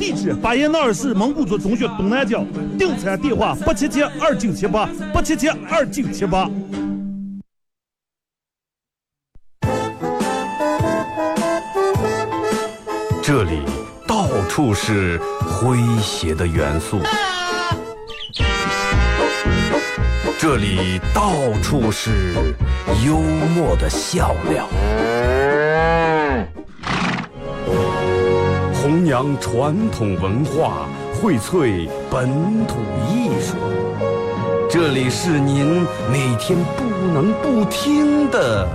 地址：巴彦淖尔市蒙古族中学东南角。订餐电话：八七七二九七八八七七二九七八。这里到处是诙谐的元素，这里到处是幽默的笑料，扬传统文化，荟萃本土艺术。这里是您每天不能不听的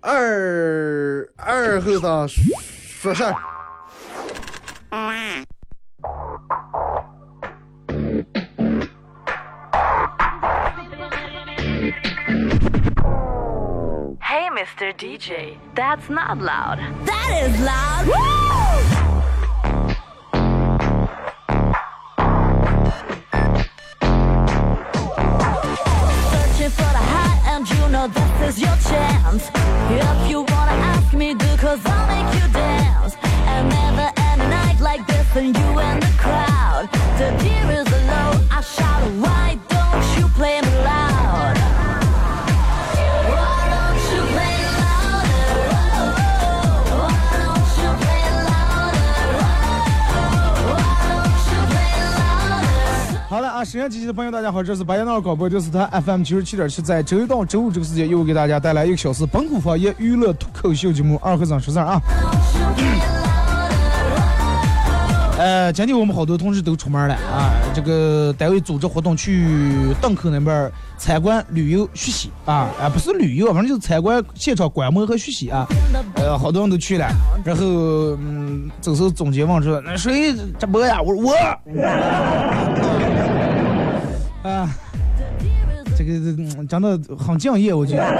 二二后生说事儿。Hey, Mr. DJ, that's not loud. That is loud. This is your chance. If you wanna ask me, do cause I'll make you dance. And never end a night like this and you and the crowd. The deer is low, I shout, why 啊，沈阳机器的朋友，大家好，这是白羊闹广播电视台 FM 九十七点七，在周一到周五这个时间，又给大家带来一个小时本土方言娱乐脱口秀节目《二和尚说事儿》啊。呃，今天我们好多同事都出门了啊，这个单位组织活动去档口那边参观、旅游、学习啊，啊不是旅游，反正就是参观现场观摩和学习啊。呃，好多人都去了，然后嗯，这时候总结问说：“那谁直播呀？”我说我。啊，这个嗯真的很敬业，我觉得。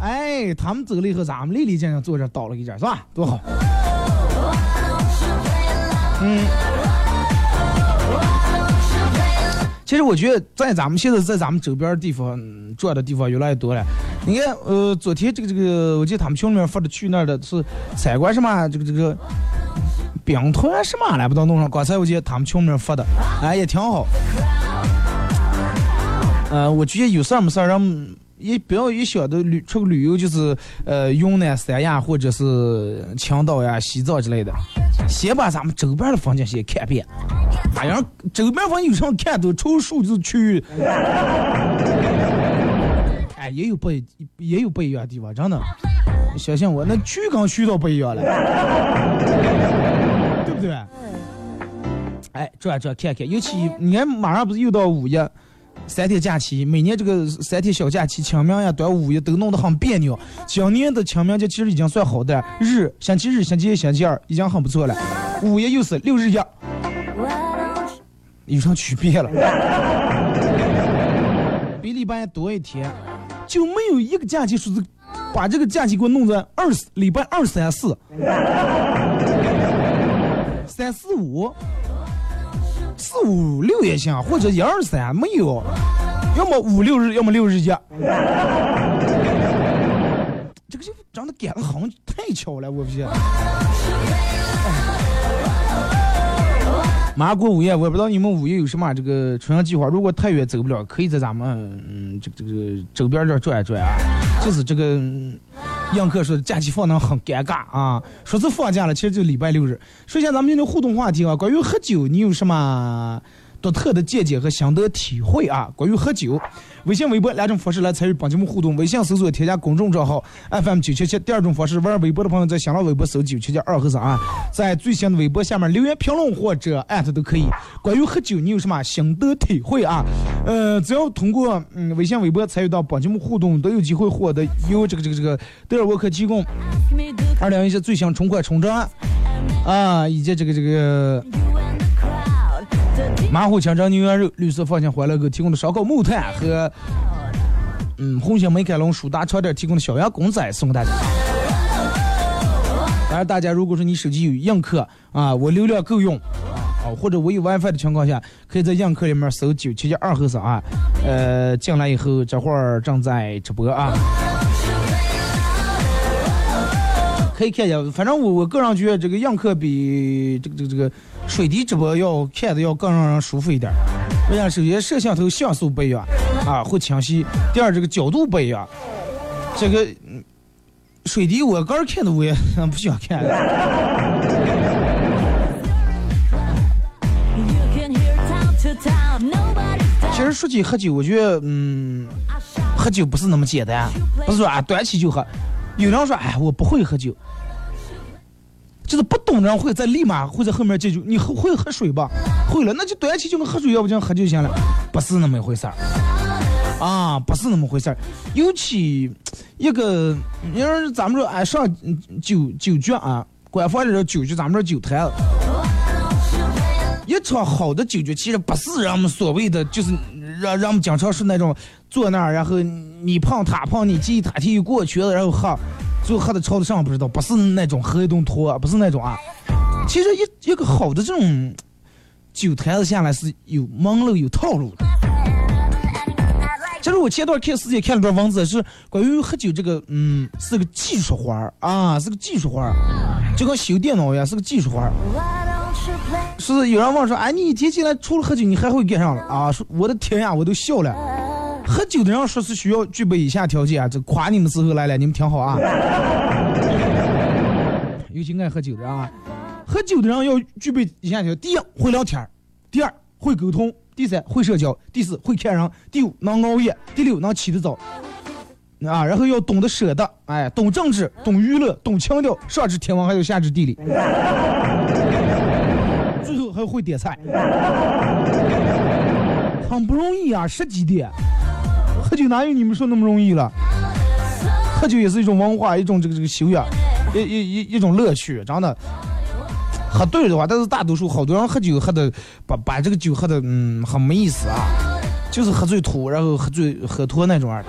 哎，他们走了以后，咱们历历见见坐这倒了一件，是吧？多好。嗯。其实我觉得，在咱们现在在咱们周边的地方嗯转的地方越来越多了。你看，呃，昨天这个这个，我记得他们群里面发的去那儿的是参观什么这个这个兵团什么来不到弄上。刚才我记得他们群里面发的，哎，也挺好。呃，我觉得有事儿没事儿，让也不要一想到旅出个旅游就是呃云南、三亚或者是青岛呀、西藏之类的，先把咱们周边的风景先看遍。哎呀，周边风景有什么看的？除了数字区域，哎，也有不一也有不一样的地方，真的。相信我，那区跟区都不一样了，对不对？哎，转转看看，尤其你看马上不是又到五一。三天假期，每年这个三天小假期，清明呀、端午呀都弄得很别扭。今年的清明节其实已经算好的，日星期日、星期一、星期二已经很不错了。五一又是六日一，有啥区别了？比礼拜多一天，就没有一个假期说是把这个假期给我弄在二礼拜二、三、四、三四五。四五六也行，或者一二三没有，要么五六日，要么六日一。这个就长得赶得很，太巧了，我不信。马上过五一，我也不知道你们五一有什么这个出行计划。如果太远走不了，可以在咱们嗯这个这个周边这儿转一转啊。就是这个杨客说假期放的很尴尬啊，说是放假了，其实就礼拜六日。说一下咱们今天互动话题啊，关于喝酒，你有什么独特的见解和心得体会啊？关于喝酒，微信、微博两种方式来参与本节目互动。微信搜索添加公众账号 FM 九七七，第二种方式玩微博的朋友在新浪微博搜九七七二和尚啊，在最新的微博下面留言评论或者艾特都可以。关于喝酒，你有什么心得体会啊？呃，只要通过嗯微信、微博参与到本节目互动，都有机会获得由这个这个这个德尔沃克提供二零一七最新冲款冲装啊，以及这个这个。马虎清蒸牛羊肉，绿色放心欢乐购提供的烧烤木炭和嗯红星美凯龙舒达床垫提供的小羊公仔送给大家。当然，大家如果说你手机有映客啊，我流量够用啊，或者我有 WiFi 的情况下，可以在映客里面搜九七七二和尚啊，呃，进来以后这会儿正在直播啊。可以看一下。反正我我个人觉得这个映客比这个这个这个水滴直播要看的要更让人舒服一点儿。为啥？首先摄像头像素不一样啊，会清晰；第二，这个角度不一样。这个嗯水滴我个人看的我也不想看。其实说起喝酒，我觉得嗯，喝酒不是那么简单，不是说啊端起就喝。有人说哎我不会喝酒，就是不懂的人会在立马会在后面解决你喝会喝水吧？会了那就端起就跟喝水要不这样喝就行了，不是那么一回事儿。啊，不是那么回事儿。尤其一个，你要是咱们说哎上酒酒局啊，官方的酒局，咱们说酒坛子。一场好的酒局，其实不是人们所谓的，就是让让我们经常是那种坐那儿，然后你胖他胖，你记他提过去了，然后喝，最后喝的超的上不知道，不是那种喝一顿脱，不是那种啊。其实一一个好的这种酒坛子下来是有门路有套路的。其实我前段看世界看了段文字，是关于喝酒这个，嗯，是个技术活儿啊，是个技术活儿，就跟修电脑一样，是个技术活儿。是有人问说，哎，你一天起来除了喝酒，你还会干啥了啊？说我的天呀，我都笑了。喝酒的人说是需要具备以下条件啊，这夸你们时候来了，你们听好啊。尤其爱喝酒的啊，喝酒的人要具备以下条件：第一，会聊天；第二，会沟通；第三，会社交；第四，会看人；第五，能熬夜；第六，能起得早。啊，然后要懂得舍得，哎，懂政治，懂娱乐，懂情调，上知天文，还有下知地理。最后还会点菜，很不容易啊！十几点，喝酒哪有你们说那么容易了？喝酒也是一种文化，一种这个这个修养，一一一一种乐趣，真的。喝对了的话，但是大多数好多人喝酒喝的把把这个酒喝的嗯很没意思啊，就是喝醉吐，然后喝醉喝脱那种啊。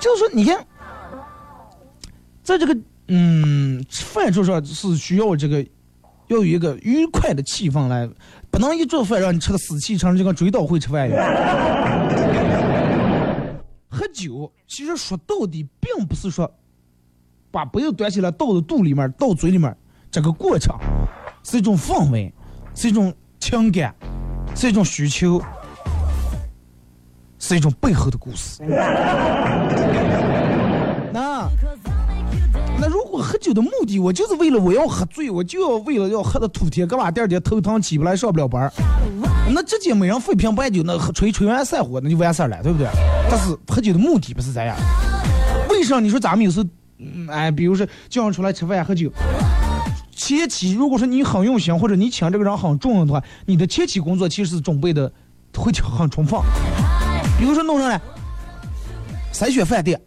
就是说，你看，在这个嗯饭桌上是需要这个要有一个愉快的气氛来，不能一做饭让你吃的死气沉，就跟追悼会吃饭一样。喝酒其实说到底，并不是说把杯子端起来倒到肚里面、倒嘴里面这个过程，是一种氛围，是一种情感，是一种需求，是一种背后的故事。喝酒的目的，我就是为了我要喝醉，我就要为了要喝的吐天，干嘛第二天头疼起不来上不了班那直接每人分瓶白酒，那喝吹吹完散伙，那就完事儿了，对不对？但是喝酒的目的不是这样。为啥你说咱们有时候，嗯，哎，比如说叫人出来吃饭喝酒，前期如果说你很用心，或者你请这个人很重要的话，你的前期工作其实是准备的会很充分。比如说弄上来，筛选饭店，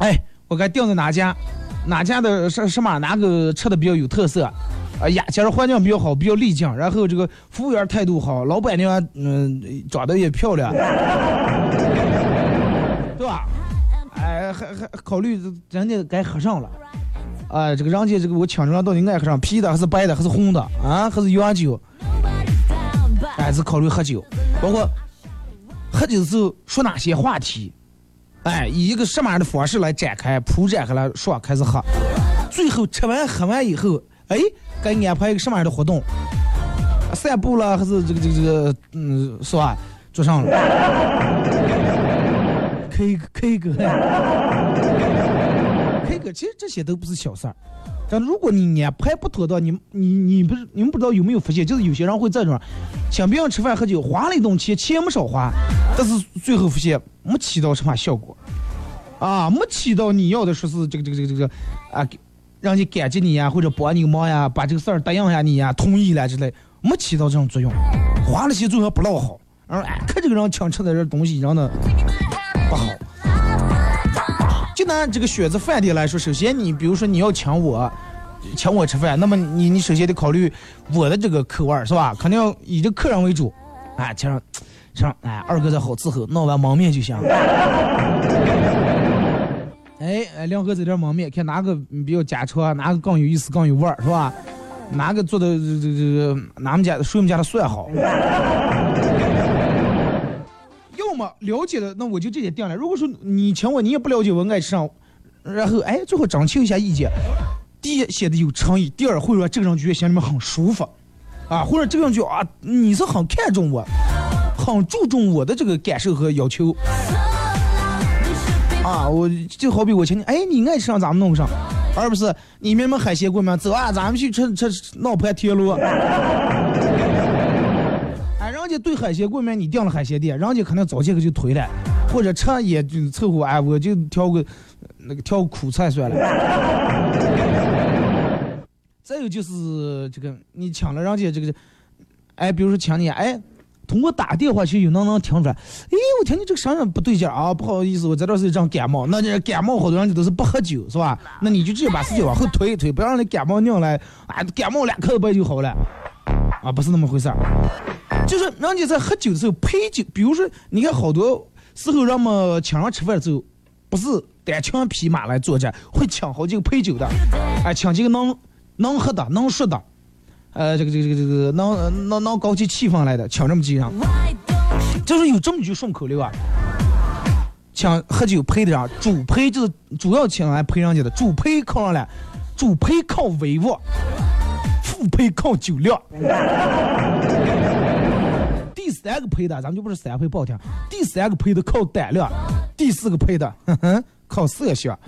哎，我该定在哪家，哪家的什什么哪个吃的比较有特色，啊呀，假如环境比较好，比较丽江，然后这个服务员态度好，老板娘嗯、长得也漂亮，对吧？哎，还还考虑人家该喝上了，哎，这个人家这个我请人到底爱喝上啤的还是白的还是红的啊，还是洋酒，哎，是考虑喝酒，包括喝酒的时候说哪些话题，哎，以一个什么样的方式来展开铺展开来说开始喝，最后吃完喝完以后，哎，该安排一个什么样的活动？散步了还是这个这个这个嗯是吧？桌上了，K K 歌，K 歌，其实这些都不是小事儿。但如果你安排不妥当，你你你不是你们不知道有没有发现，就是有些人会这种，请别人吃饭喝酒，花了一顿钱，钱没少花，但是最后发现没起到什么效果，啊，没起到你要的说是这个这个这个这个啊，让你感激你呀，或者帮你个忙呀，把这个事儿答应下你呀，同意了之类，没起到这种作用，花了钱最后不落好，然后，看这个人请吃的这东西，让的不好。就拿这个选择饭店来说，首先你比如说你要请我，请我吃饭，那么你你首先得考虑我的这个口味儿是吧？肯定要以这客人为主，哎，请上，请上，哎，二哥再好伺候，弄碗焖面就行。哎哎，亮哥这点焖面，看哪个比较家常，哪个更有意思，更有味儿，是吧？哪个做的这这这，俺们家的谁们家的蒜好？么了解的，那我就直接定了。如果说你请我，你也不了解我爱吃啥，然后哎，最后征求一下意见。第一显得有诚意，第二会让这个人觉得心里面很舒服，啊，或者这个人就啊，你是很看重我，很注重我的这个感受和要求。啊，我就好比我请你，哎，你爱吃上咱们弄上，而不是你明明海鲜过吗，走啊，咱们去吃吃闹盘铁路。人家对海鲜过敏你订了海鲜店，人家可能早些个就推了，或者吃也就凑合，哎，我就挑个那个挑个苦菜算了。再有就是这个，你抢了人家这个，哎，比如说抢你，哎。通过打电话去有能能听出来，哎，我听你这个声音不对劲啊，不好意思，我这段时间正感冒。那这感冒好多人都是不喝酒，是吧？那你就直接把事情往后推一推，不要让你感冒拧来，啊，感冒两口不就好了？啊，不是那么回事儿，就是人家在喝酒的时候配酒，比如说你看好多时候人们请人吃饭的时候，不是单枪匹马来作战，会请好几个配酒的，哎，请几个能能喝的、能说的。呃，这个这个这个能能能搞起气氛来的，抢这么几人，就是有这么句顺口溜啊。抢喝酒陪的人，主陪就是主要请来陪人家的，主陪靠上来，主陪靠威望，副陪靠酒量。第三个陪的，咱们就不是三陪不好听，第三个陪的靠胆量，第四个陪的，哼哼，靠色相。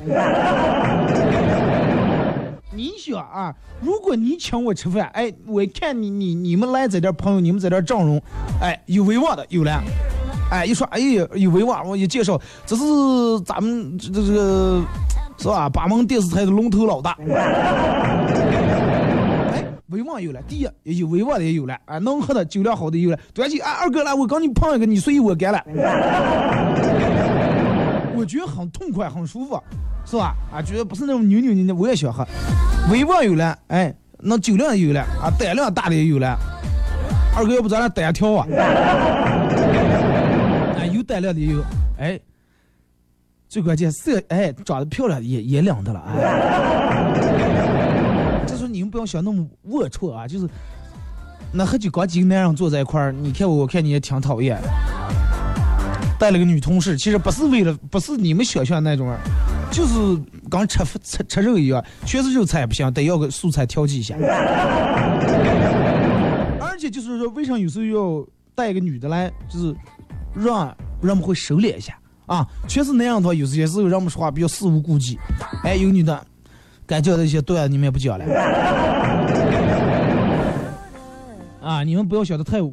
你想啊，如果你请我吃饭，哎，我看你你你们来在这点朋友，你们在这阵容，哎，有威望的有了，哎，一说哎呀有威望，我一介绍，这是咱们这这个是吧？八门电视台的龙头老大，威望有了，第一有威望的也有了，啊，能喝的酒量好的有了，端起啊二哥来，我刚你碰一个，你随意我干了，我觉得很痛快，很舒服。是吧？啊，觉得不是那种扭扭捏捏，我也想喝。威望有了，哎，那酒量也有了，啊，胆量大的也有了。二哥，要不咱俩单挑啊？啊，有胆量的也有，哎，最关键色，哎，长得漂亮也也两的了。哎不要想那么龌龊啊，就是那喝酒搞几个男人坐在一块儿，你看我，我看你也挺讨厌。带了个女同事，其实不是为了，不是你们想象那种。就是刚吃吃吃肉一样，全是肉菜不行，得要个素菜调剂一下。而且就是说，为啥有时候要带一个女的来，就是让人们会收敛一下啊？全是那样的话，有些时候人们说话比较肆无忌忌。哎，有女的该教的一些段你们也不讲了。啊，你们不要想的太龌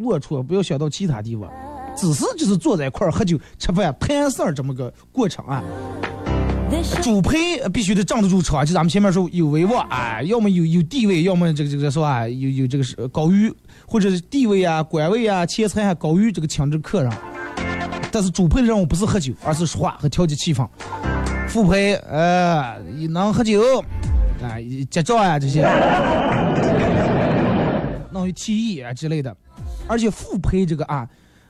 龊，不要想到其他地方，只是就是坐在一块儿喝酒吃饭谈事儿这么个过程啊。主陪必须得站得住场，就咱们前面说有威望啊，要么有有地位，要么这个这个是吧？有有这个是高于或者是地位啊、官位啊、钱财啊高于这个请这客人。但是主陪的任务不是喝酒，而是说话和调节气氛。副陪呃能喝酒啊、结账啊这些，能提议啊之类的。而且副陪这个啊，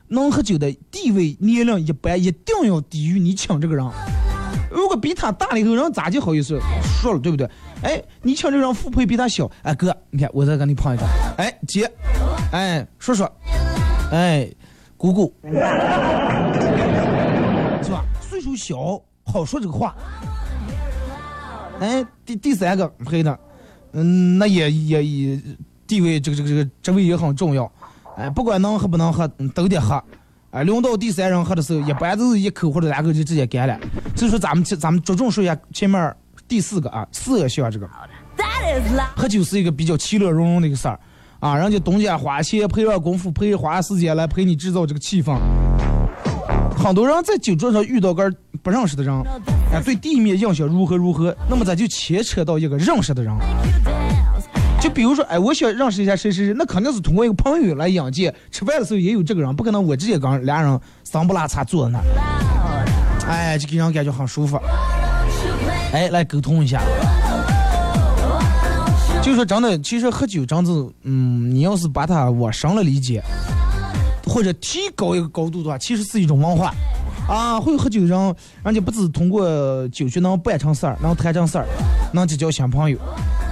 能喝酒的地位年龄一般，一定要低于你请这个人。如果比他大了以后，人咋就好意思说了，对不对？哎，你请这个人副陪比他小，哎哥，你看我再跟你碰一张，哎姐，哎叔叔，哎姑姑，是吧？岁数小好说这个话。哎，第第三个陪的，嗯，那也也也地位这个这个这个职位也很重要，哎，不管能喝不能喝，都得喝。哎，轮到第三人喝的时候，一般都是一口或者两口就直接干了。所以说，咱们咱们着重说一下前面第四个啊，四个项这个。喝酒是一个比较其乐融融的一个事儿啊，人家东家花钱陪上功夫，陪花时间来陪你制造这个气氛。很多人在酒桌上遇到个不认识的人，哎，对地面印象如何如何，那么咱就牵扯到一个认识的人。就比如说，哎，我想认识一下谁谁谁，那肯定是通过一个朋友来引荐。吃饭的时候也有这个人，不可能我直接跟俩人桑不拉碴坐在那儿，哎，就给人感觉很舒服。哎，来沟通一下。就说真的，其实喝酒真的，嗯，你要是把它往深了理解，或者提高一个高度的话，其实是一种文化。啊，会喝酒人，人家不止通过酒局能办成事儿，能谈成事儿，能结交新朋友。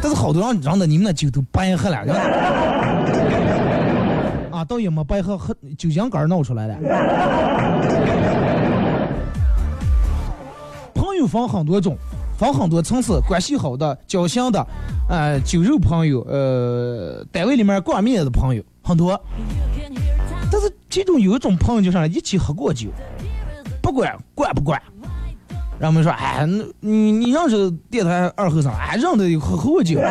但是好多人，让的你们那酒都白喝了，啊，倒也没白喝，喝酒精肝闹出来的。朋友分很多种，分很多层次，关系好的、交心的，呃，酒肉朋友，呃，单位里面挂面的朋友很多。但是其中有一种朋友就是一起喝过酒，不管管不管，然后我们说，哎，那你你认识电台二后生？哎，认得喝喝过酒，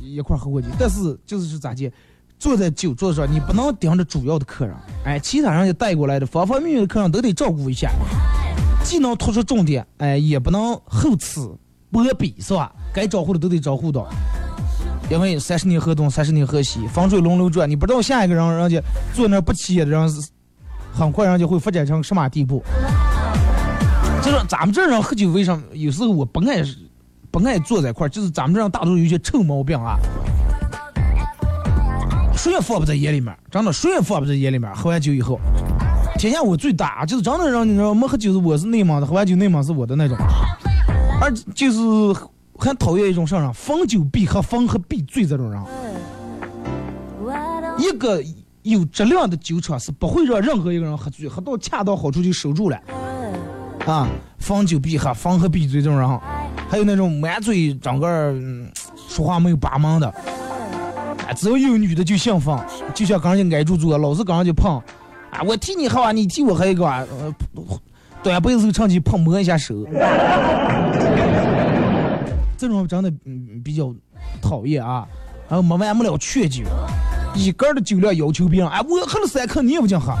一块喝过酒。但是就是是咋介，坐在酒桌上，你不能盯着主要的客人，哎，其他人也带过来的方方面面的客人都得照顾一下，既能突出重点，哎，也不能厚此薄彼，是吧？该招呼的都得招呼到。因为三十年河东，三十年河西，风水轮流转，你不知道下一个人人家坐那不起眼的人，很快人家会发展成什么地步。就是咱们这人喝酒，为什么有时候我不爱不爱坐在一块儿？就是咱们这人大多数有些臭毛病啊，谁也放不在眼里面，真的谁也放不在眼里面。喝完酒以后，天下我最大，就是真的让你知道没喝酒是我是内蒙的，喝完酒内蒙是我的那种，而就是。很讨厌一种什么人，逢酒必喝，逢喝必醉这种人。一个有质量的酒厂是不会让任何一个人喝醉，喝到恰到好处就收住了。啊，逢酒必喝，逢喝必醉这种人，还有那种满嘴整个说话没有把门的，只要有女的就兴奋，就像刚人家挨住坐，老是刚人家碰，啊，我替你喝啊，你替我喝一个，呃，端杯子趁机碰摸一下手。这种真的嗯比较讨厌啊，然后没完没了劝酒，一根的酒量要求别人，哎，我喝了三克，你也不想喝，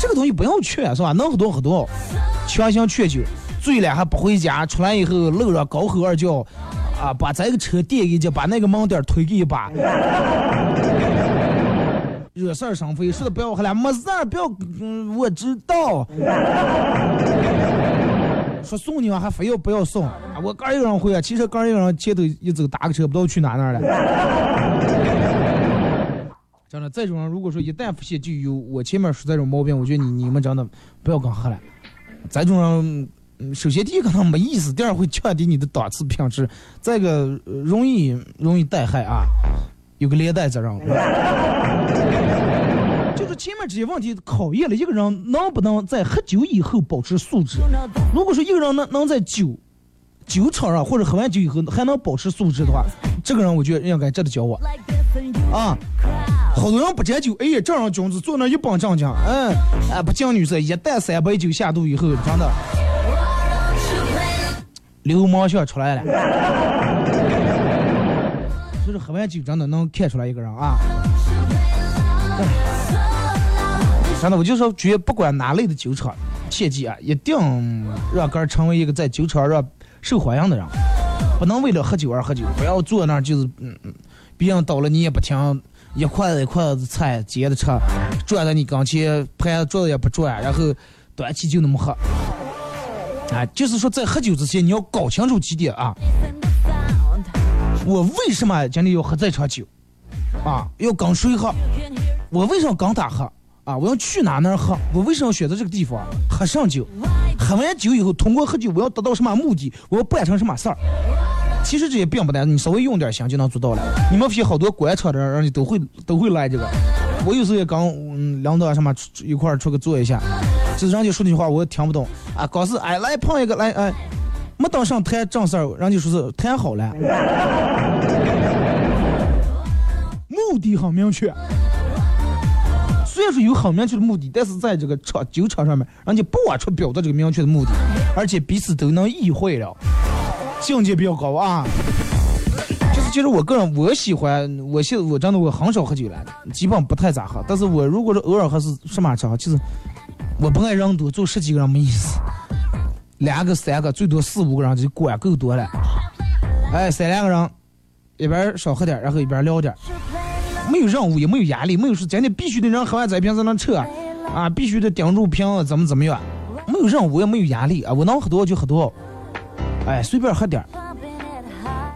这个东西不要劝是吧？能喝多喝多，强行劝酒，醉了还不回家，出来以后路上高吼二叫，啊，把这个车点一脚，把那个门点推给一把，惹事儿生非，说的不要喝了，没事儿，不要，嗯，我知道。说送你啊，还非要不要送？我刚一个人回啊，其实刚一个人前头一走打个车，不知道去哪哪了。真的，这种人如果说一旦发现就有我前面说这种毛病，我觉得你你们真的不要跟喝了。这种人，首先第一个他没意思，第二会降低你的档次品质，再一个容易容易带害啊，有个连带责任。前面这些问题考验了一个人能不能在喝酒以后保持素质。如果说一个人能能在酒酒场上或者喝完酒以后还能保持素质的话，这个人我觉得应该值得交往。啊，好多人不沾酒，哎呀，这样君子坐那一帮正经，嗯，哎，不敬女色，一旦三杯酒下肚以后，真的流氓相出来了。就是喝完酒真的能看出来一个人啊。真的，我就说，绝不管哪类的酒厂，切记啊，一定让哥成为一个在酒厂上受欢迎的人，不能为了喝酒而喝酒，不要坐那儿就是嗯嗯，别人倒了你也不听，一筷子一筷子菜接着吃，转在你跟前盘子桌子也不转，然后端起就那么喝。啊，就是说在喝酒之前你要搞清楚几点啊，我为什么今天要喝这场酒？啊，要跟谁喝？我为什么跟他喝？啊！我要去哪哪喝？我为什么要选择这个地方喝上酒？喝完酒以后，通过喝酒，我要达到什么目的？我要办成什么事儿？其实这些并不难，你稍微用点心就能做到了。你们批好多官场的人，人家都会都会来这个。我有时候也刚嗯领导什么一块儿出去坐一下，就是人家说那句话我也听不懂啊。刚是哎来碰一个来哎，没当上谈正事儿，人家说是谈好了，目的很明确。虽然说有很明确的目的，但是在这个场酒场上面，人家不往出表达这个明确的目的，而且彼此都能意会了，境界比较高啊。就是其实我个人我喜欢，我现我真的我很少喝酒了，基本不太咋喝。但是我如果是偶尔喝是什么场合，就是我不爱人多，坐十几个人没意思，两个三个最多四五个人就管够多了。哎，三两个人，一边少喝点，然后一边聊点。没有任务，也没有压力，没有说今天必须得让喝完这瓶才能撤，啊，必须得盯住瓶怎么怎么样，没有任务也没有压力啊，我能喝多就喝多少，哎，随便喝点儿，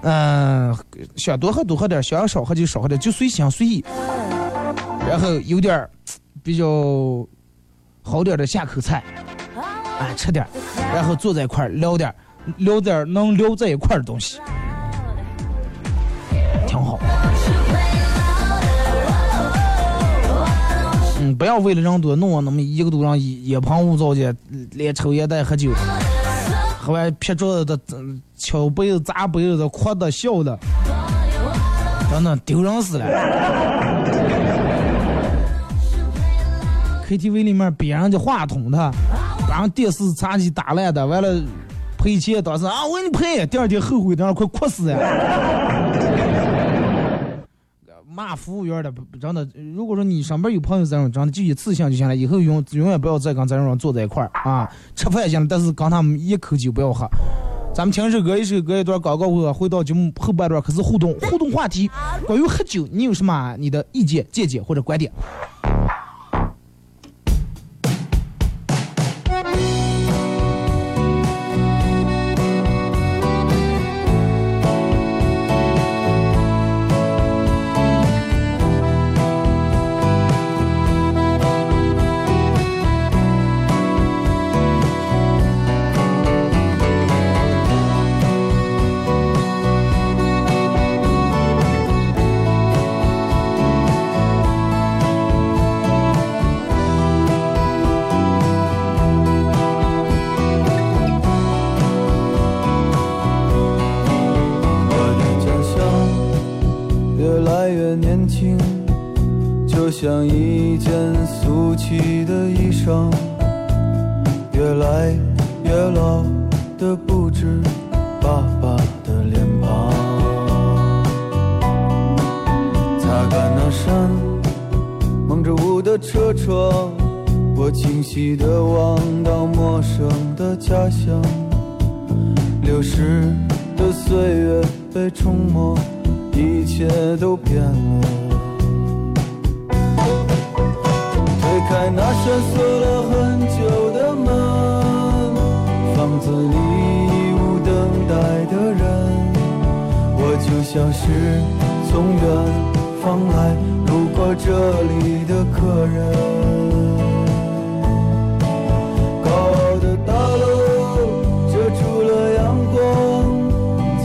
嗯，想多喝多喝点儿，想少喝就少喝点，就随心随意，然后有点比较好点的下口菜，哎，吃点，然后坐在一块聊点，聊点能聊在一块的东西，挺好。嗯，不要为了人多弄啊，那么一个多人一一旁屋灶间，连抽烟带喝酒，喝完撇桌子的，敲杯子砸杯子的，哭的笑的，真的丢人死了。KTV 里面别人家话筒的，把人电视茶几打烂的，完了赔钱，当时啊我给你赔，第二天后悔，的快哭死呀！骂服务员的，不真的。如果说你上边有朋友这种，真的就一次性就行了，以后永永远不要再跟这种人坐在一块儿啊。吃饭行了，但是跟他们一口酒不要喝。咱们听首歌，一首歌一段广告后，回到节目后半段开始互动，互动话题，关于喝酒，你有什么你的意见、见解或者观点？开那扇锁了很久的门，房子里已无等待的人，我就像是从远方来路过这里的客人。高傲的大楼遮住了阳光，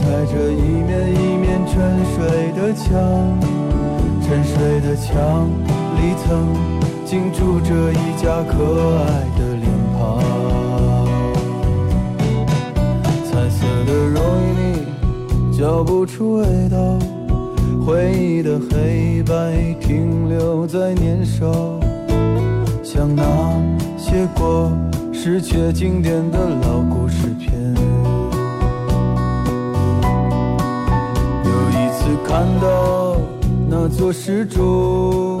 踩着一面一面沉睡的墙，沉睡的墙里曾经住着一家可爱的脸庞。彩色的容易里嚼不出味道，回忆的黑白停留在年少。像那些过时却经典的老故事片。有一次看到那座石柱，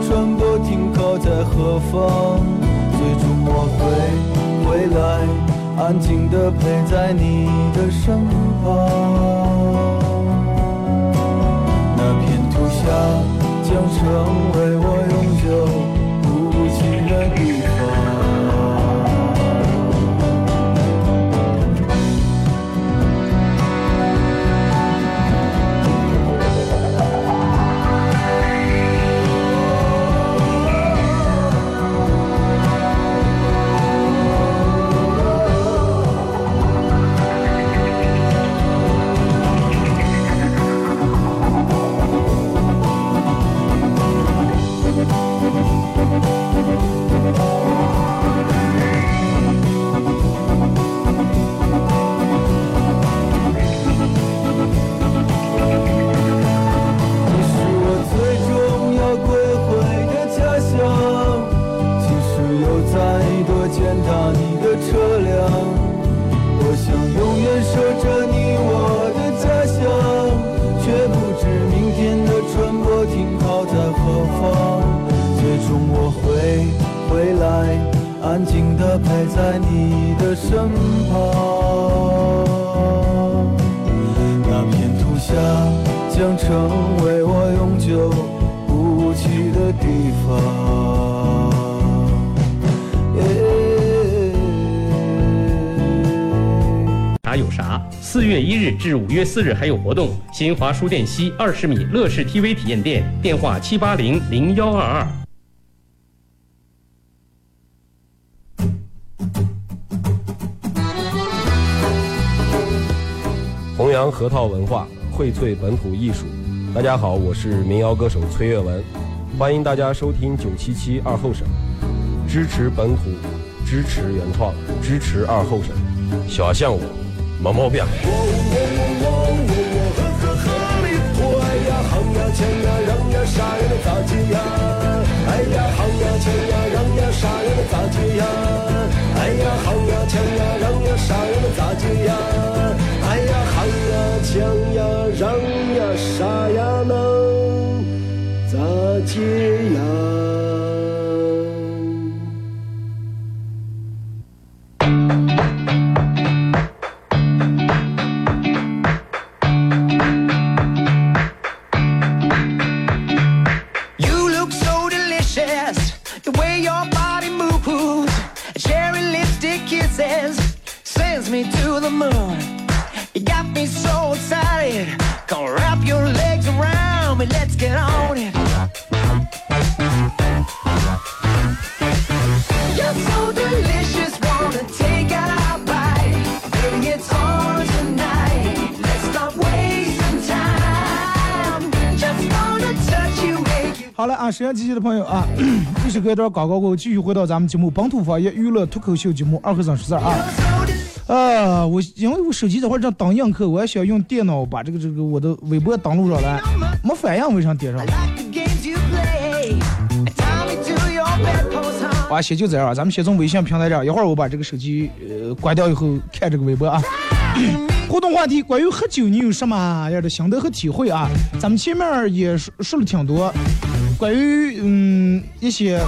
在何方。最终我会回来，安静地陪在你的身旁。那片土下将成为还有啥？四月一日至五月四日还有活动。新华书店西二十米乐视 TV 体验店，电话七八零零幺二二。弘扬核桃文化，荟萃本土艺术。大家好，我是民谣歌手崔月文，欢迎大家收听九七七二后生，支持本土，支持原创，支持二后生。小像我，没毛病。抢呀，让呀，好了啊，沈阳机器的朋友啊，一首歌一段广告过后，继续回到咱们节目本土方言娱乐脱口秀节目二和尚说事儿啊。啊，我因为我手机这会儿正当映客，我也想用电脑把这个这个我的微博登录上来，没反应，为啥点上？啊，先就这样，咱们先从微信平台这儿，一会儿我把这个手机呃关掉以后看这个微博啊。互动话题：关于喝酒，你有什么样的心得和体会啊？咱们前面也说说了挺多，关于嗯一些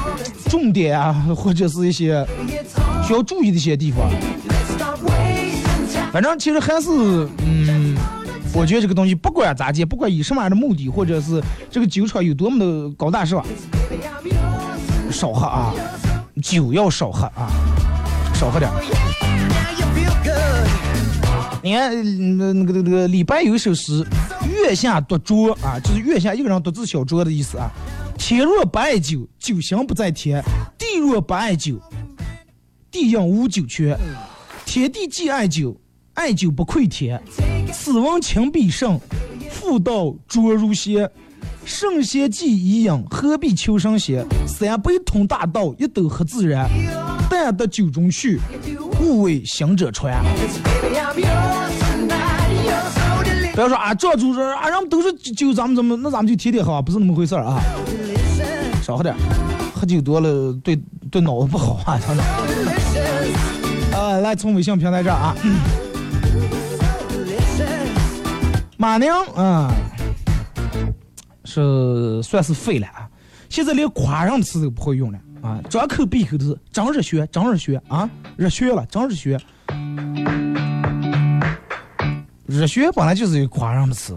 重点啊，或者是一些需要注意的一些地方。反正其实还是嗯，我觉得这个东西不管咋地，不管以什么样的目的，或者是这个酒厂有多么的高大上，少喝啊，酒要少喝啊，少喝点。你看，那那个那个李白有一首诗，“月下独酌”啊，就是月下一个人独自小酌的意思啊。天若不爱酒，酒香不在天；地若不爱酒，地应无酒泉。天地既爱酒，爱酒不愧天。此文情必胜，妇道浊如仙。圣贤既已饮，何必求神仙？三杯通大道，一斗合自然。但得酒中趣，勿为行者传。不要说啊，这主说啊，人们都是酒咱们怎么，那咱们就天天喝，不是那么回事儿啊，少喝点儿，喝酒多了对对脑子不好啊，真的。啊，来从微信平台这儿啊，马娘啊，是算是废了啊，现在连夸人的词都不会用了啊，张口闭口都是张热血，张热血啊，热血了，张热血。热血本来就是一个夸张的词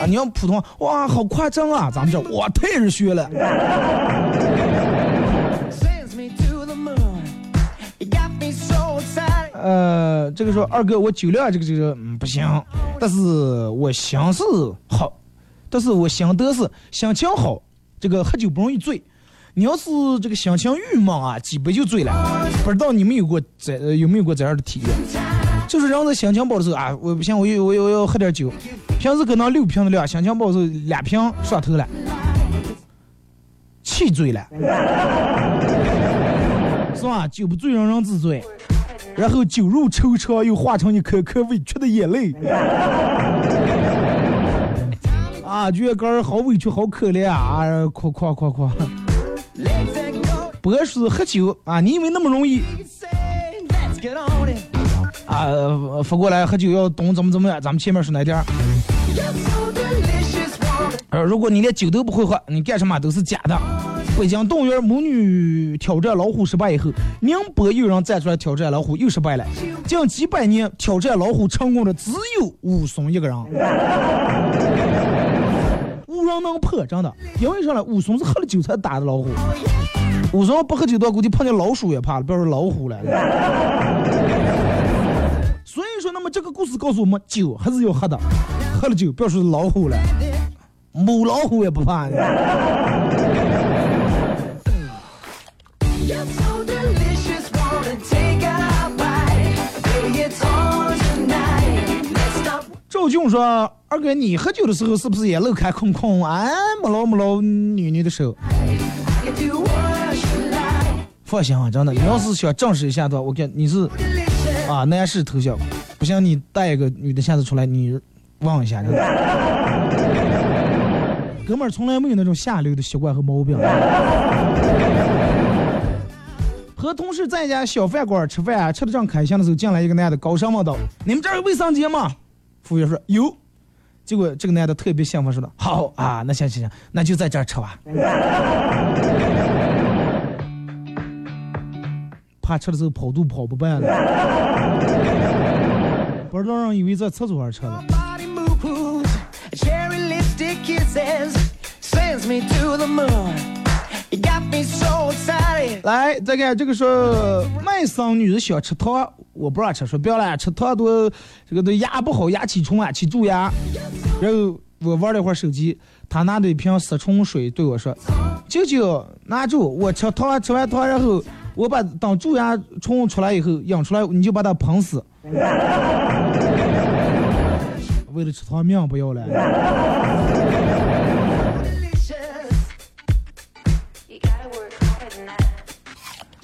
啊，你要普通话，哇，好夸张啊！咱们这哇太热血了.呃，这个说二哥，我酒量这个这个嗯不行，但是我心是好，但是我心得是心情好，这个喝酒不容易醉。你要是这个心情郁闷啊，几杯就醉了。不知道你们有过这、呃有没有过这样的体验？就是人在心情不好的时候啊，我不行，我又我又我要喝点酒，平时可能六瓶的量，心情不好的时候两瓶上头了，气醉了，是吧？酒不醉人人自醉。然后酒入愁肠，又化成一颗颗委屈的眼泪。啊，觉得个儿好委屈，好可怜啊！哭哭哭哭。博士喝酒啊，你以为那么容易啊？呃反过来喝酒要懂怎么怎么样？咱们前面说哪点儿？呃，如果你连酒都不会喝，你干什么都是假的。北京动物园母女挑战老虎失败以后，宁波有人站出来挑战老虎，又失败了。近几百年挑战老虎成功的只有武松一个人，无人能破，真的。因为啥呢？武松是喝了酒才打的老虎，武松不喝酒的话，估计碰见老鼠也怕了，不要说老虎了。这个故事告诉我们，酒还是要喝的，喝了酒不要说是老虎了，母老虎也不怕。赵俊说：“二哥，你喝酒的时候是不是也漏开空空？哎，摸捞摸捞女女的手。放心啊，真的，你要是想证实一下的话，我跟你是啊男士头像，不行你带一个女的下次出来，你望一下，哥们儿从来没有那种下流的习惯和毛病。和同事在一家小饭馆吃饭，吃的正开心的时候，进来一个男的，高声问道：“你们这儿有卫生间吗？”服务员说：“有。”结果这个男的特别兴奋说道：“好啊，那行行行，那就在这儿吃吧。”怕吃的时候跑肚跑不办了，不知道让以为在厕所上吃的。来，再看这个说卖桑女的想吃糖，我不让吃，说不要了，吃糖多这个对牙不好，牙起虫啊，起蛀牙。然后我玩了一会儿手机，他拿着一瓶杀虫水对我说：“舅舅，拿住，我吃糖，吃完糖，然后我把当蛀牙虫出来以后养出来，你就把它喷死。”为了吃糖命不要了。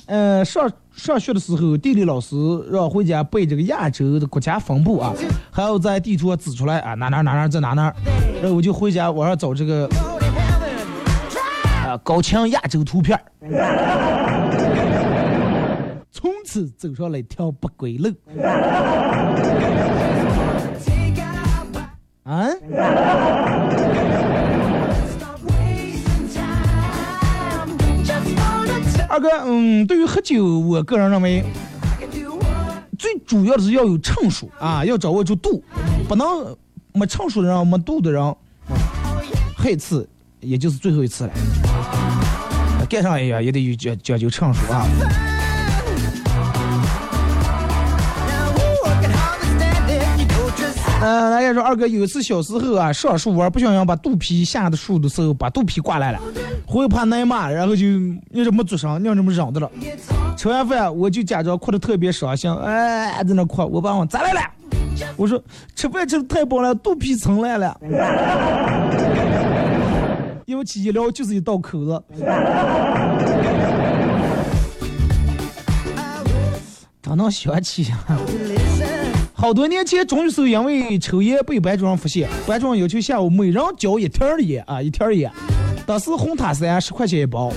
呃，上上学的时候，地理老师让回家背这个亚洲的国家分布啊，还要在地图上指出来啊，哪哪哪哪在哪哪，然后我就回家我要找这个啊高清亚洲图片儿，从此走上了一条不归路。啊 二哥，嗯，对于喝酒，我个人认为最主要的是要有成熟啊，要掌握住度，不能没成熟的人、没度的人，喝一次也就是最后一次了。干上也也得有讲讲究成熟啊。Know just 嗯，来说二哥有一次小时候啊上树玩，不小心把肚皮下的树的时候把肚皮刮烂了，后怕挨骂，然后就你这么做声，你这么嚷的了。吃完饭我就假装哭的特别伤心，哎，在那哭，我爸问咋来了？我说吃饭吃的太饱了，肚皮撑烂了。因为起医疗就是一道口子。咋能想起啊？好多年前，终于是因为抽烟被班主任发现，班主任要求下午每人交一条儿烟啊，一条烟。当时红塔山十块钱一包，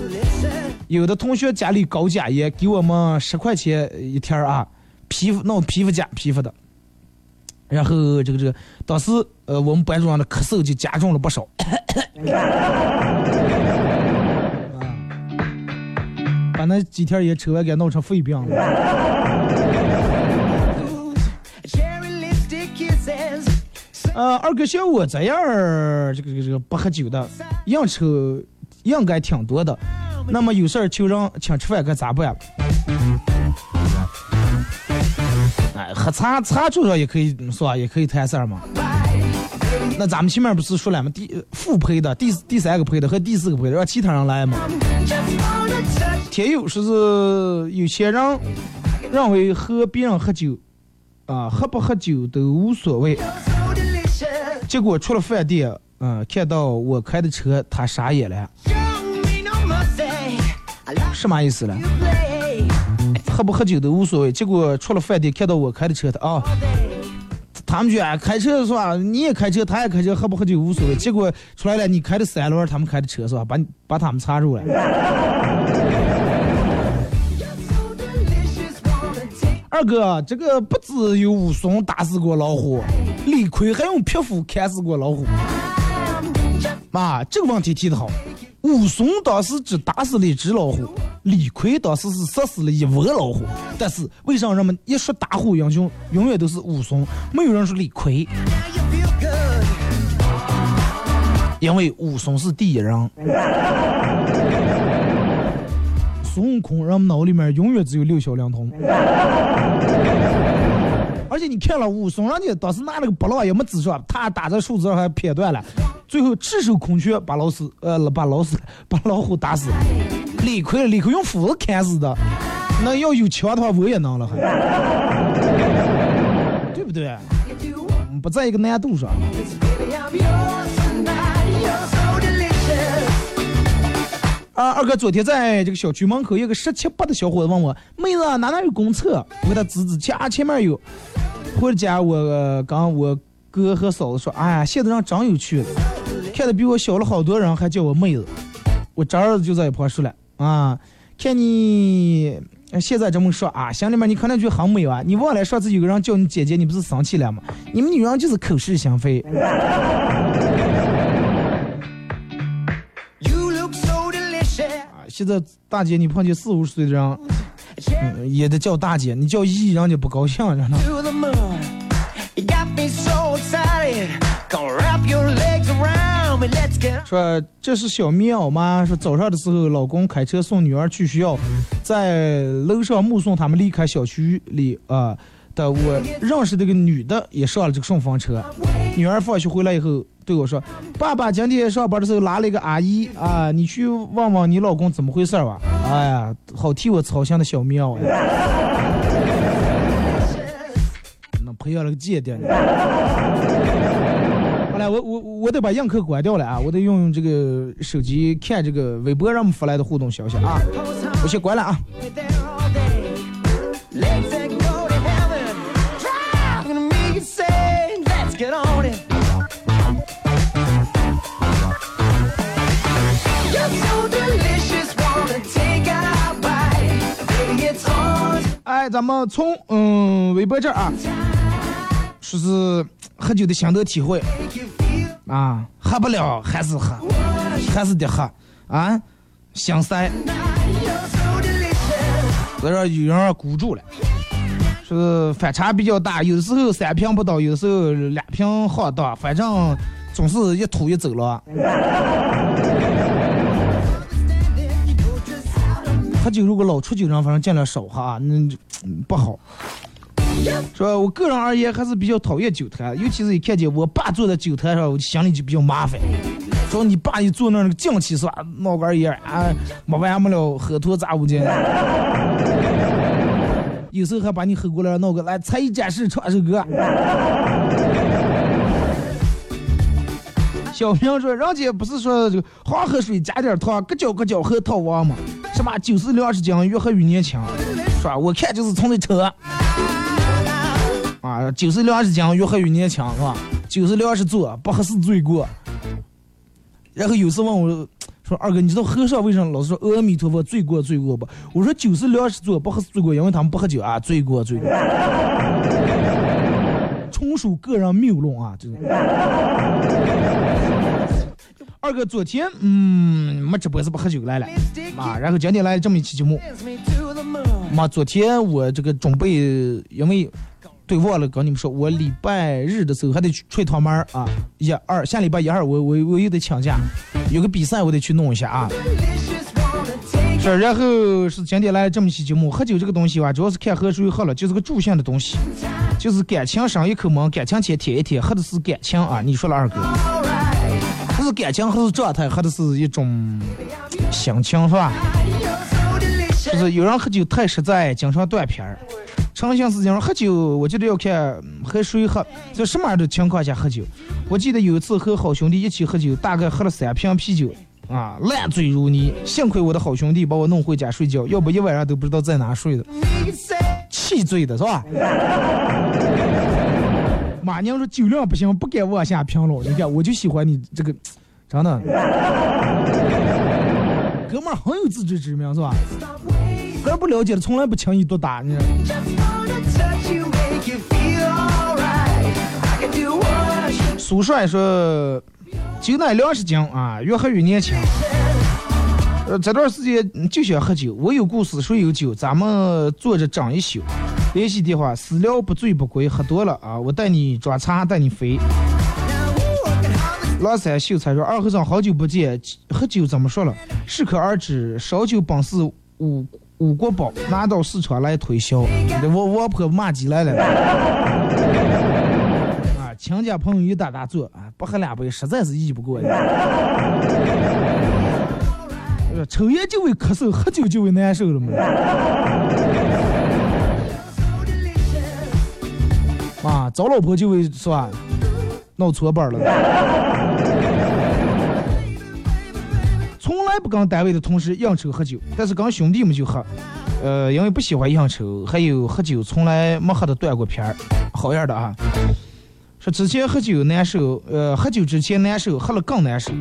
有的同学家里搞假烟，给我们十块钱一条啊，皮肤弄皮肤假皮肤的。然后这个这个，当时呃我们班主任的咳嗽就加重了不少。把那几条烟抽完给弄成肺病了。呃，二哥像我这样儿，这个这个这个不喝酒的，应酬应该挺多的。那么有事儿求人请吃饭该咋办？哎，喝茶茶桌上也可以是吧？也可以谈事儿嘛。那咱们前面不是说了吗？第副陪的，第第三个陪的和第四个陪的，让其他人来嘛。天友说是有些人认为和别人喝酒，啊，喝不喝酒都无所谓。结果出了饭店，嗯、看到我开的车，他傻眼了，什么意思了？喝不喝酒都无所谓。结果出了饭店，看到我开的车，他啊，他们家开车是吧？你也开车，他也开车，喝不喝酒无所谓。结果出来了，你开的三轮，他们开的车是吧？把你把他们插住了。二哥，这个不只有武松打死过老虎，李逵还用皮肤砍死过老虎。妈，这个问题提得好。武松当时只打死了一只老虎，李逵当时是杀死了一窝老虎。但是为啥人们一说打虎英雄，永远都是武松，没有人说李逵？因为武松是第一人。孙悟空人们脑里面永远只有六小龄童。而且你看了武松，人家当时拿那个拨浪也没指上，他打在树枝上还撇断了，最后赤手空拳把老师呃把老师 把老虎打死，理亏了，理亏用斧子砍死的，那要有枪的话我也能了还，对不对？不在一个难度上。啊，二哥，昨天在这个小区门口，有个十七八的小伙子问我，妹子哪哪有公厕？我给他指指，家前面有。回家我刚我哥和嫂子说，哎呀，现在人真有趣了，看的比我小了好多人，还叫我妹子。我侄儿子就在一旁说了，啊，看你现在这么说啊，心里面你可能觉得很美啊，你忘了上次有个人叫你姐姐，你不是生气了吗？你们女人就是口是心非。现在大姐你碰见四五十岁的人，嗯也得叫大姐，你叫姨人家不高兴，知道吗？To the moon. You got me so excited. Gonna wrap your legs around me. Let's get 说这是小棉袄吗？说早上的时候，老公开车送女儿去学校，在楼上目送他们离开小区里啊、的，我认识这个女的也上了这个顺风车。女儿放学回来以后对我说：“爸爸今天上班的时候拉了一个阿姨啊，你去问问你老公怎么回事吧。”哎呀，好替我操心的小棉袄呀！那培养了个姐弟呢。后来我我我得把映客关掉了啊，我得用这个手机看这个微博上面发来的互动消息啊，我先关了啊。哎，咱们从嗯微博这儿啊，说是喝酒的心得体会啊，喝不了还是喝，还是得喝啊，心塞。这儿有人鼓住了，说是反差比较大，有时候三瓶不到，有时候两瓶好倒，反正总是一吐一走了。喝酒如果老出酒人，反正尽量少哈，那嗯不好。说我个人而言还是比较讨厌酒坛，尤其是一看见我爸坐在酒坛上，我心里就比较麻烦。说你爸一坐那那个犟气是吧？脑瓜眼儿啊，没完没了，喝脱咋不进？有时候还把你吼过来闹个来才艺展示唱首歌。小明说：“人家不是说这个黄河水加点糖，咯搅咯搅喝套王吗？什么酒是粮食精，越喝越年轻，是吧？我看就是从那扯。啊，酒是粮食精，越喝越年轻，是吧？酒是粮食做，不喝是罪过。然后有时问我说：“二哥，你知道和尚为什么老是说阿弥陀佛罪过罪过不？”我说：“酒是粮食做，不喝是罪过，因为他们不喝酒啊，罪过罪过。”纯属个人谬论啊，这个。二哥昨天嗯没直播是不喝酒来了啊，然后今天来这么一期节目。妈，昨天我这个准备，因为对忘了跟你们说，我礼拜日的时候还得去吹趟门儿啊，一二下礼拜一二我我我又得请假，有个比赛我得去弄一下啊。这，然后是今天来这么些节目，喝酒这个东西吧，主要是看喝谁喝了，就是个助兴的东西，就是感情上一口闷，感情浅舔一舔，喝的是感情啊。你说了二哥，不是感情，喝是状态，喝的是一种心情，是吧？就是有人喝酒太实在，经常断片儿。成心是这样，喝酒我觉得要看嗯和谁喝，在什么样的情况下喝酒。我记得有一次和好兄弟一起喝酒，大概喝了三瓶啤酒，啊，烂醉如泥。幸亏我的好兄弟把我弄回家睡觉，要不一晚上都不知道在哪睡的，气醉的是吧？马娘说酒量不行，不敢往下评论。你看，我就喜欢你这个，真的，哥们儿很有自知之明是吧？哥不了解的，从来不轻易多打你。苏帅说，酒乃粮食精啊，越喝越年轻。呃，这段时间就想喝酒，我有故事，谁有酒，咱们坐着整一宿。联系电话：私聊不醉不归，喝多了啊，我带你抓茶，带你飞。老三秀才说：“二和尚好久不见，喝酒怎么说了？适可而止，烧酒本是五五国宝，拿到市场来推销。我我婆骂起来了。亲家朋友一打大坐啊，不喝两杯实在是意不过呀。抽烟就会咳嗽，喝酒就会难受了嘛。啊，找老婆就会是吧，闹错班了。从来不跟单位的同事应酬喝酒，但是跟兄弟们就喝。呃，因为不喜欢应酬，还有喝酒从来没喝的断过片儿，好样的啊！说之前喝酒难受，呃，喝酒之前难受，喝了更难受。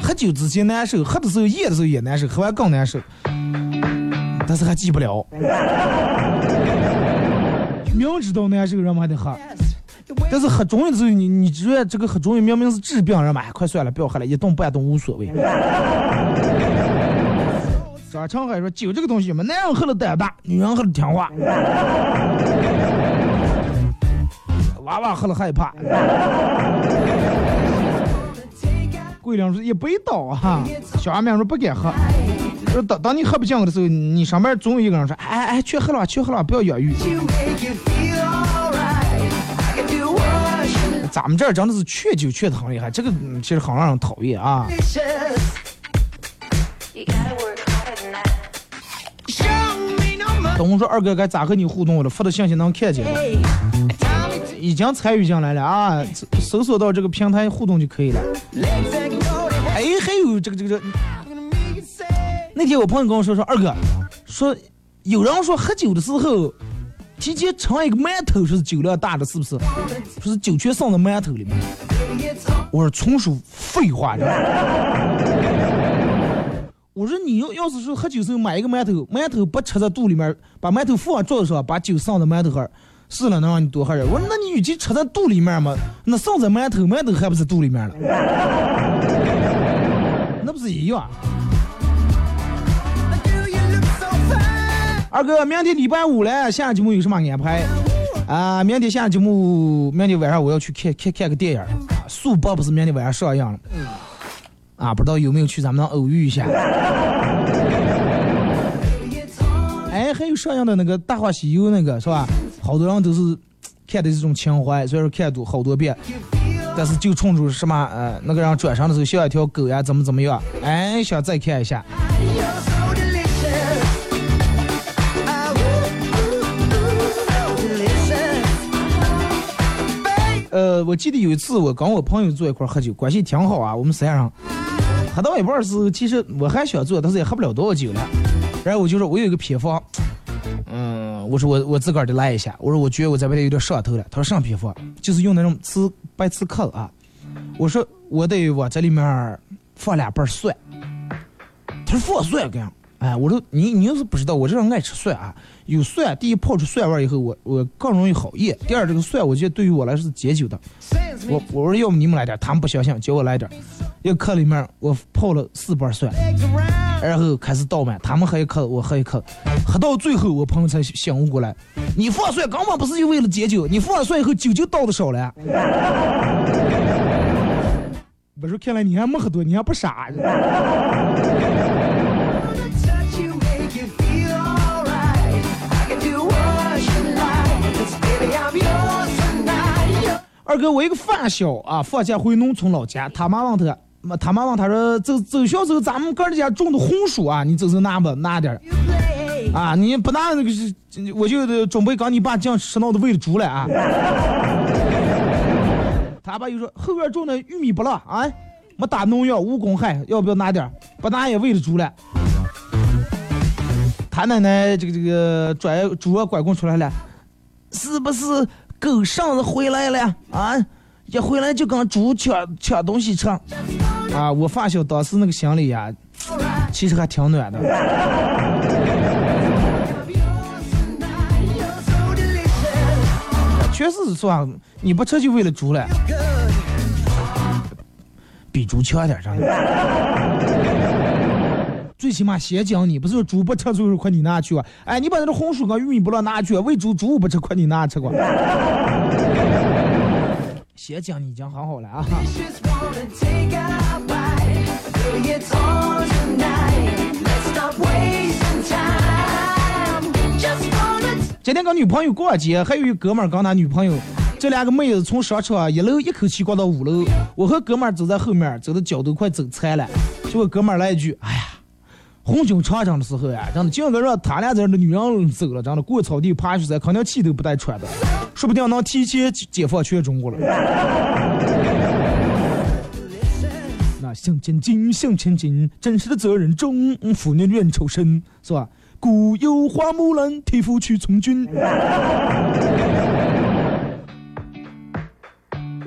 喝酒之前难受，喝的时候咽的时候也难受，喝完更难受。但是还戒不了，明知道难受，人们还得喝。但是喝中药的时候，你你觉得这个喝中药明明是治病，人们哎，快算了，不要喝了，一顿半顿无所谓。张长海说：“酒这个东西嘛，男人喝了胆大，女人喝了听话，娃娃喝了害怕。”桂林说：“一杯倒哈。”小阿妹说：“不敢喝。”说当当你喝不进的时候，你上面总有一个人说：“哎哎，去喝了吧，去喝了吧，不要越狱。”咱们这儿真的是劝酒劝的很厉害，这个其实很让人讨厌啊。等我说二哥该咋和你互动？我的发的信息能看见吗？已经参与进来了啊，搜索到这个平台互动就可以了。哎，还有这个这个这个，那天我朋友跟我说说二哥，说有人说喝酒的时候。提前盛一个馒头，说是酒量大的，是不是？说是酒全送到馒头里面。我说纯属废话，这。我说你要要是说喝酒时候买一个馒头，馒头不吃在肚里面，把馒头放桌子上，把酒送到馒头上，是了能让你多喝点。我说那你与其吃在肚里面嘛，那送在馒头，馒头还不是肚里面了？那不是一样？二哥，明天礼拜五了，下节目有什么安排？啊，明天下节目，明天晚上我要去看看看个电影。速播不是明天晚上上映了？啊，不知道有没有去，咱们能偶遇一下。哎，还有上映的那个《大话西游》那个是吧？好多人都是看的这种情怀，虽然说看多好多遍，但是就冲着什么呃那个人转身的时候像一条狗呀，怎么怎么样？哎，想再看一下。呃，我记得有一次我跟我朋友坐一块喝酒，关系挺好啊。我们三人喝到一半时候，其实我还想坐，但是也喝不了多少酒了。然后我就说，我有一个偏方，嗯，我说我我自个儿得来一下。我说我觉得我在外头有点上头了。他说上皮肤，就是用那种刺白刺客啊。我说我得往这里面放两瓣蒜。他说放蒜干？哎，我说你你要是不知道，我这人爱吃蒜啊。有蒜，第一泡出蒜味以后，我我更容易好咽。第二，这个蒜我觉得对于我来说是解酒的。我我说要么你们来点，他们不相信，叫我来点。一个壳里面我泡了四瓣蒜，然后开始倒满，他们喝一口，我喝一口，喝到最后我朋友才醒悟过来，你放蒜根本不是就为了解酒，你放了蒜以后酒就倒的少了。我说看来你还没喝多，你还不傻。二哥，我一个发小啊，放假回农村老家，他妈问他，妈他妈问他说，走走小时候，咱们哥儿家种的红薯啊，你走走拿不拿点儿？啊，你不拿那个，我就准备跟你爸讲吃闹的喂了猪了啊。他爸又说，后院种的玉米不辣啊，没打农药，无公害，要不要拿点儿？不拿也喂了猪了。他奶奶这个这个拽猪拐棍出来了，是不是？狗剩子回来了啊！一回来就跟猪抢抢东西吃啊！我发小当时那个心里呀，其实还挺暖的。确实是说，你不吃就为了猪了，比猪强点真的。最起码先讲你，不是说猪不吃，最后快你拿去啊！哎，你把那个红薯跟玉米不让拿去，喂猪猪不吃，快你拿吃过。先讲你讲很好了啊！今天跟女朋友逛街，还有一哥们儿跟他女朋友这两个妹子从商场一楼一口气逛到五楼，我和哥们儿走在后面，走的脚都快走残了。结果哥们儿来一句：“哎呀，红军长征的时候呀，真的竟个让他俩这样的女人走了，真的过草地爬雪山，肯定气都不带喘的，说不定能提前解放全中国了。”那向前进，向前进，真实的责任重，妇女愿抽身，是吧？故有花木兰替父去从军。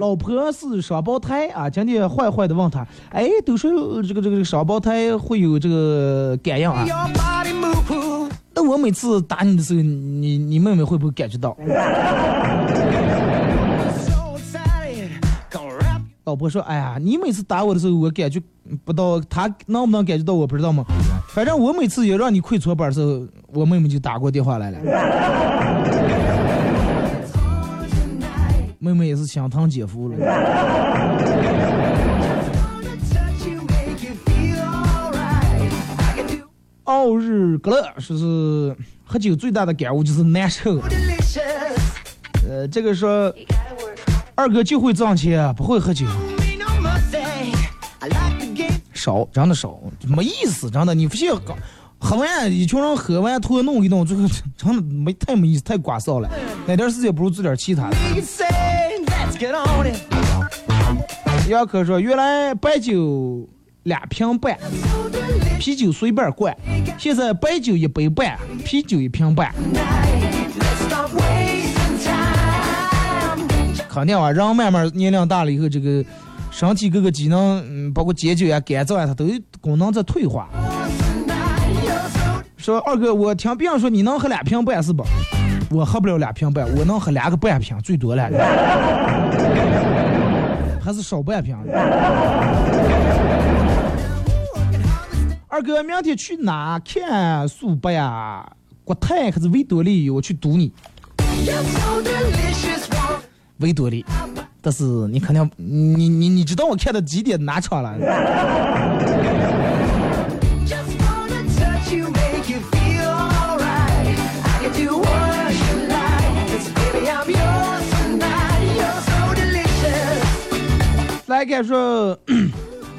老婆是双胞胎啊，今天坏坏的问他，哎，都说这个这个双胞胎会有这个感应啊。那我每次打你的时候，你你妹妹会不会感觉到？老婆说，哎呀，你每次打我的时候，我感觉不到，他能不能感觉到我不知道吗？反正我每次也让你跪搓板的时候，我妹妹就打过电话来了。妹妹也是心疼姐夫了。奥日格勒说是喝酒最大的感悟就是难受。呃，这个说二哥就会挣钱，不会喝酒。少，真的少，没意思，真的。你不信，喝完一群人喝完，头弄一弄，最后真的没太没意思，太刮臊了。那点时间不如做点其他的。杨科说，原来白酒两瓶半，啤酒随便灌，现在白酒一杯半，啤酒一瓶半。肯定啊，人慢慢年龄大了以后，这个身体各个机能，嗯，包括解酒呀、肝脏呀，它都功能在退化。说二哥，我听别人说你能喝两瓶半是不？我喝不了两瓶半，我能喝两个半瓶最多了，还是少半瓶。二哥，明天去哪看苏北呀？国泰还是维多利？我去堵你。维多利，但是你肯定，你你你知道我看的几点哪场了？来看说，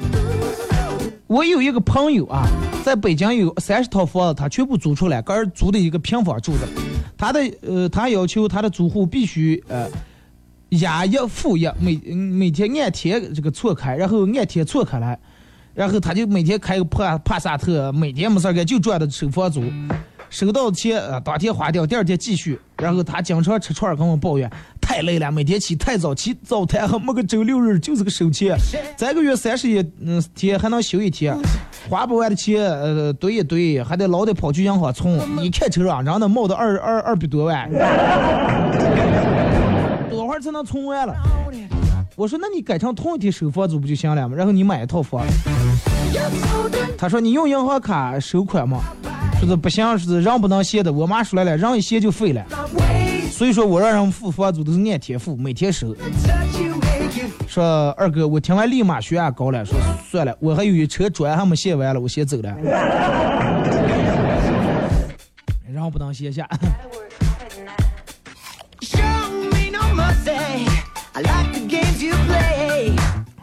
我有一个朋友啊，在北京有三十套房子，他全部租出来，个人租的一个平房住的。他的呃，他要求他的租户必须呃。押一付一，每每天按天这个错开，然后按天错开来，然后他就每天开个帕帕萨特，每天没事干就赚的收房租，收到钱啊当天花掉，第二天继续。然后他经常吃串跟我抱怨，太累了，每天起太早，起早贪黑，没个周六日就是个收钱，这个月三十一嗯天还能休一天，花不完的钱呃堆一堆，还得老得跑去银行存，你看车上让他冒的二二二百多万。多会儿才能存完了？我说，那你改成同一天收房租不就行了吗？然后你买一套房。他说你用银行卡收款吗？说是不行，说是人不能闲的。我妈说来了，人一闲就废了。所以说我让人付房租都是按天付，每天收。说二哥，我听完立马血压高了。说算了，我还有一车砖还没卸完了，我先走了。然后不能歇下。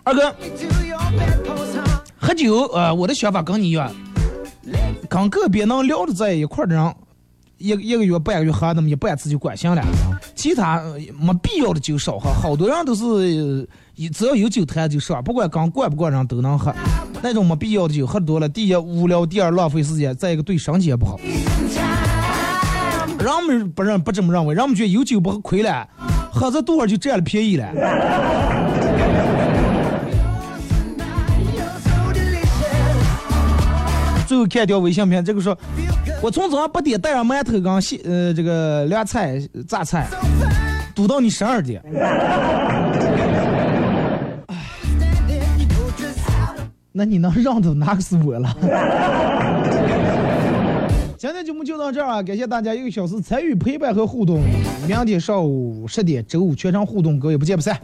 二哥，喝酒，呃，我的想法跟你一样，跟个别能聊得在一块的人，一一个月半个月喝那么一半次就管行了，其他没必要的酒少喝。好多人都是只要有酒坛就上，不管刚惯不惯人都能喝。那种没必要的酒喝多了，第一无聊，第二浪费时间，再一个对身体也不好。人们不认不这么认为，人们觉得有酒不喝亏了。喝着多少就占了便宜了。最后看条微信片，这个说，我从早上八点带上馒头跟西呃这个凉菜榨菜，堵到你十二点。那你能让的哪个是我了？今天节目就到这儿啊！感谢大家一个小时参与陪伴和互动。明天上午十点，周五全场互动，各位不见不散。